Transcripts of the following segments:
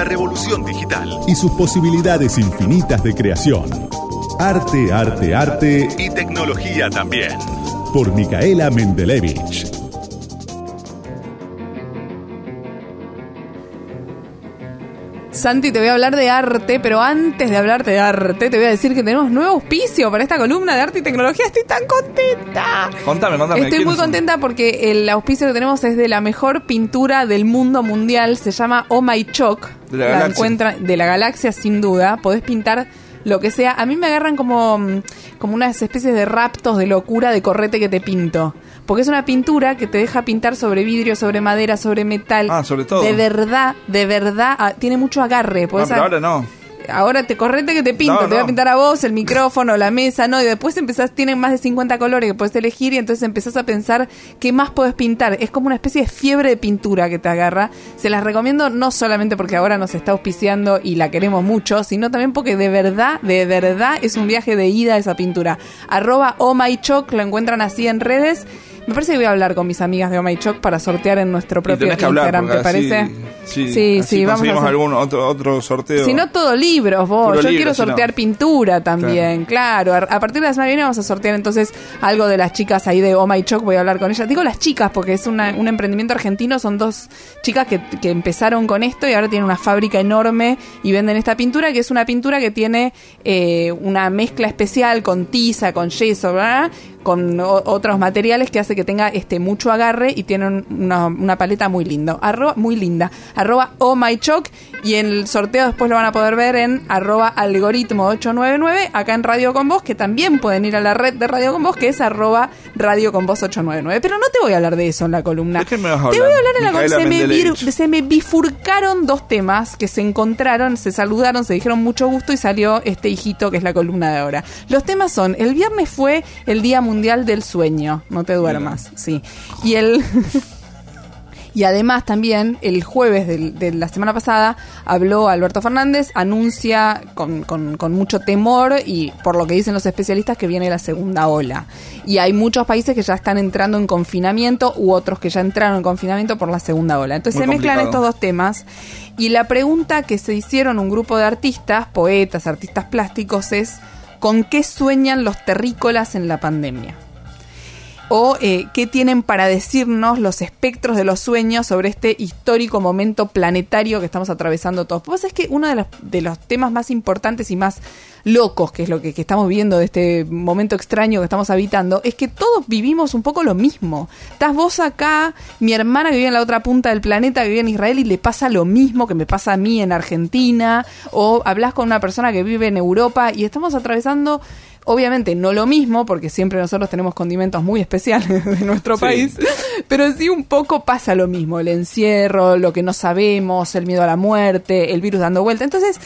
la revolución digital y sus posibilidades infinitas de creación. Arte, arte, arte y tecnología también. Por Micaela Mendelevich. Santi, te voy a hablar de arte, pero antes de hablarte de arte, te voy a decir que tenemos nuevo auspicio para esta columna de arte y tecnología. Estoy tan contenta. Contame, contame. Estoy muy contenta porque el auspicio que tenemos es de la mejor pintura del mundo mundial. Se llama Oh My Choc. De la galaxia. encuentra de la galaxia, sin duda. Podés pintar lo que sea. A mí me agarran como, mm, como unas especies de raptos de locura de correte que te pinto. Porque es una pintura que te deja pintar sobre vidrio, sobre madera, sobre metal. Ah, sobre todo. De verdad, de verdad. ah, tiene mucho agarre. No, Podés pero a- ahora no. Ahora te correte que te pinto, No, te voy a pintar a vos, el micrófono, la mesa, ¿no? Y después empezás, tienen más de 50 colores que puedes elegir y entonces empezás a pensar qué más puedes pintar. Es como una especie de fiebre de pintura que te agarra. Se las recomiendo no solamente porque ahora nos está auspiciando y la queremos mucho, sino también porque de verdad, de verdad es un viaje de ida esa pintura. Arroba Oh My Choc, lo encuentran así en redes. Me parece que voy a hablar con mis amigas de Oh My Choc para sortear en nuestro propio Instagram, ¿te porque así- parece? Sí, sí, así sí, vamos a hacer- algún otro, otro sorteo. si no, todo libros, vos. Yo libro, quiero sortear pintura también, claro. A, a partir de la semana que viene vamos a sortear entonces algo de las chicas ahí de Oh My Choc. Voy a hablar con ellas. Digo las chicas porque es una- un emprendimiento argentino. Son dos chicas que, que empezaron con esto y ahora tienen una fábrica enorme y venden esta pintura, que es una pintura que tiene eh, una mezcla especial con tiza, con yeso, ¿verdad? Con otros materiales que hace que tenga este mucho agarre y tiene un- una, una paleta muy lindo. Arroba, muy linda. Arroba oh my choc y en el sorteo después lo van a poder ver en arroba algoritmo 899 acá en Radio Con Voz que también pueden ir a la red de Radio Con Voz que es arroba Radio Con Voz 899 pero no te voy a hablar de eso en la columna. ¿De qué me vas a te voy a hablar en la columna. Se me, vir- se me bifurcaron dos temas que se encontraron, se saludaron, se dijeron mucho gusto y salió este hijito que es la columna de ahora. Los temas son, el viernes fue el Día Mundial del Sueño, no te duermas, sí. Y el... Y además también el jueves del- de la semana pasada habló Alberto Fernández, anuncia con, con- con mucho temor y por lo que dicen los especialistas que viene la segunda ola. Y hay muchos países que ya están entrando en confinamiento u otros que ya entraron en confinamiento por la segunda ola. Entonces Muy se mezclan complicado. estos dos temas y la pregunta que se hicieron un grupo de artistas, poetas, artistas plásticos es ¿con qué sueñan los terrícolas en la pandemia? O eh, qué tienen para decirnos los espectros de los sueños sobre este histórico momento planetario que estamos atravesando todos. Pues es que uno de los, temas más importantes y más locos, que es lo que, que estamos viendo de este momento extraño que estamos habitando, es que todos vivimos un poco lo mismo. Estás vos acá, mi hermana que vive en la otra punta del planeta, que vive en Israel y le pasa lo mismo que me pasa a mí en Argentina, o hablas con una persona que vive en Europa y estamos atravesando Obviamente no lo mismo, porque siempre nosotros tenemos condimentos muy especiales de nuestro Sí. país, pero sí un poco pasa lo mismo, el encierro, lo que no sabemos, el miedo a la muerte, el virus dando vuelta. Entonces,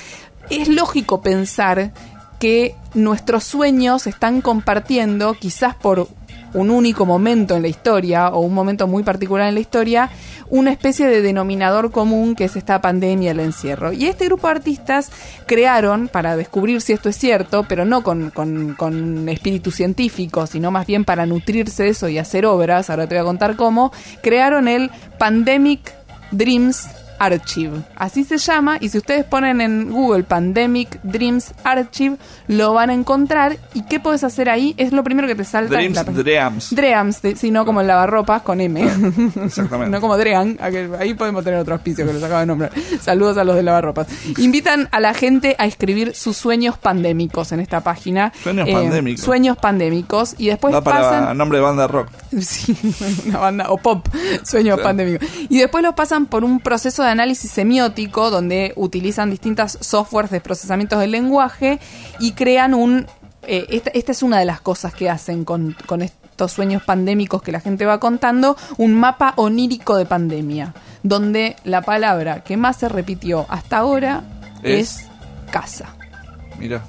es lógico pensar que nuestros sueños se están compartiendo, quizás por un único momento en la historia o un momento muy particular en la historia, una especie de denominador común que es esta pandemia, el encierro. Y este grupo de artistas crearon, para descubrir si esto es cierto, pero no con, con, con espíritu científico, sino más bien para nutrirse de eso y hacer obras, ahora te voy a contar cómo, crearon el Pandemic Dreams Archive. Así se llama y si ustedes ponen en Google Pandemic Dreams Archive lo van a encontrar y qué puedes hacer ahí es lo primero que te salta. en Dreams, la- Dreams. Dreams, de- sí, no como el lavarropas con M. Exactamente. no como Drean, ahí podemos tener otro auspicio que los acabo de nombrar. Saludos a los de lavarropas. Invitan a la gente a escribir sus sueños pandémicos en esta página. Eh, Sueños pandémicos. Sueños pandémicos. Y después para pasan... nombre de banda rock. Sí, una banda, o pop, sueños pandémicos. Y después los pasan por un proceso de análisis semiótico donde utilizan distintas softwares de procesamiento del lenguaje y crean un... eh, esta, esta es una de las cosas que hacen con, con estos sueños pandémicos que la gente va contando, un mapa onírico de pandemia, donde la palabra que más se repitió hasta ahora es, Es- casa. Mira.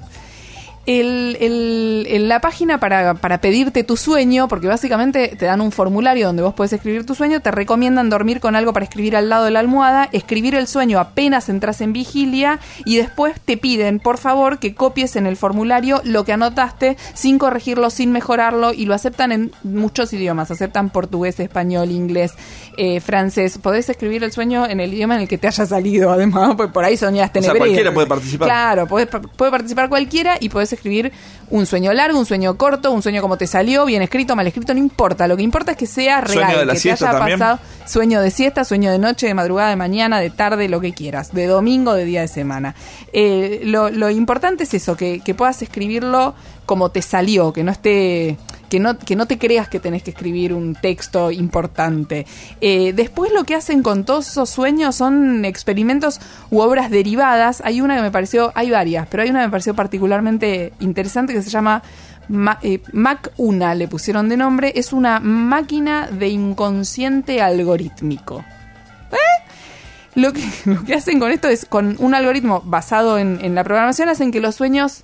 El, el- el- la página para, para pedirte tu sueño, porque básicamente te dan un formulario donde vos podés escribir tu sueño, te recomiendan dormir con algo para escribir al lado de la almohada, escribir el sueño apenas entras en vigilia y después te piden, por favor, que copies en el formulario lo que anotaste sin corregirlo, sin mejorarlo y lo aceptan en muchos idiomas, aceptan portugués, español, inglés, eh, francés. Podés escribir el sueño en el idioma en el que te haya salido, además, pues por ahí soñaste en O sea, hebreo. cualquiera puede participar. Claro, podés puede participar cualquiera y podés escribir un sueño largo, un sueño corto, un sueño como te salió, bien escrito, mal escrito, no importa. Lo que importa es que sea ¿Sueño real, de la que te haya también? pasado sueño de siesta, sueño de noche, de madrugada, de mañana, de tarde, lo que quieras, de domingo, de día de semana. Eh, lo, lo importante es eso, que, que puedas escribirlo como te salió, que no esté que no, que no te creas que tenés que escribir un texto importante. Eh, después lo que hacen con todos esos sueños son experimentos u obras derivadas. Hay una que me pareció, hay varias, pero hay una que me pareció particularmente interesante que se llama Ma- eh, Mac 1, le pusieron de nombre. Es una máquina de inconsciente algorítmico. Lo que, lo que hacen con esto es, con un algoritmo basado en, en la programación, hacen que los sueños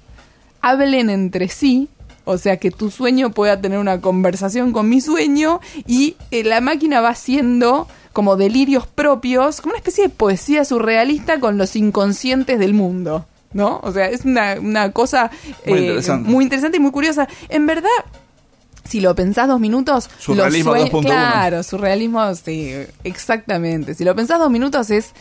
hablen entre sí. O sea, que tu sueño pueda tener una conversación con mi sueño y eh, la máquina va haciendo como delirios propios, como una especie de poesía surrealista con los inconscientes del mundo. ¿No? O sea, es una, una cosa Muy eh, interesante. muy interesante y muy curiosa. En verdad, si lo pensás dos minutos, Surrealismo los sue- 2.1. Claro, surrealismo, sí, exactamente. Si lo pensás dos minutos, es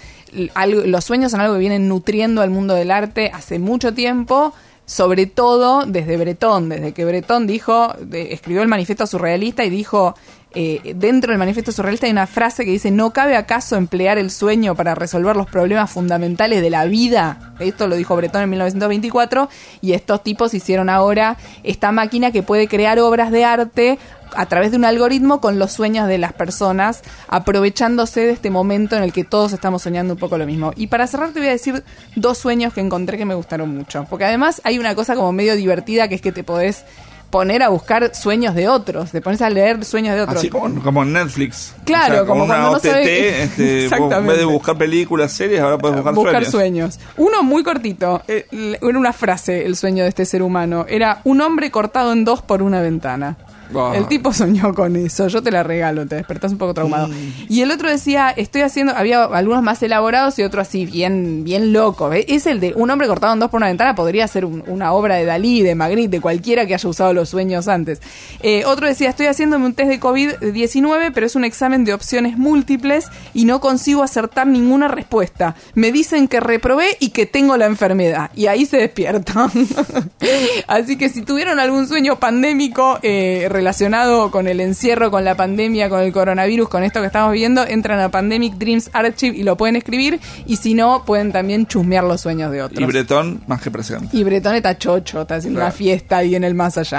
algo- los sueños son algo que vienen nutriendo al mundo del arte hace mucho tiempo, sobre todo desde Bretón, desde que Bretón dijo, escribió el manifiesto surrealista y dijo, eh, dentro del manifiesto surrealista hay una frase que dice, ¿no cabe acaso emplear el sueño para resolver los problemas fundamentales de la vida? Esto lo dijo Bretón en 1924 y estos tipos hicieron ahora esta máquina que puede crear obras de arte a través de un algoritmo con los sueños de las personas, aprovechándose de este momento en el que todos estamos soñando un poco lo mismo. Y para cerrar te voy a decir dos sueños que encontré que me gustaron mucho, porque además hay una cosa como medio divertida que es que te podés poner a buscar sueños de otros, te pones a leer sueños de otros. Así como, como en Netflix. Claro, O sea, como una cuando no OTT, sabe- este, vos en vez de buscar películas, series, ahora puedes buscar, buscar sueños. sueños. Uno muy cortito, eh, era una frase el sueño de este ser humano, era un hombre cortado en dos por una ventana. Ah. El tipo soñó con eso, yo te la regalo, te despertás un poco traumado. Mm. Y el otro decía, estoy haciendo, había algunos más elaborados y otro así, bien, bien loco. ¿eh? Es el de un hombre cortado en dos por una ventana, podría ser un- una obra de Dalí, de Magritte, de cualquiera que haya usado los sueños antes. Eh, otro decía, estoy haciéndome un test de COVID-19, pero es un examen de opciones múltiples y no consigo acertar ninguna respuesta. Me dicen que reprobé y que tengo la enfermedad. Y ahí se despiertan. Así que si tuvieron algún sueño pandémico eh, relacionado con el encierro, con la pandemia, con el coronavirus, con esto que estamos viendo, entran a Pandemic Dreams Archive y lo pueden escribir. Y si no, pueden también chusmear los sueños de otros. Y Bretón, más que presente. Y Bretón está chocho, está haciendo Claro. una fiesta ahí en el más allá.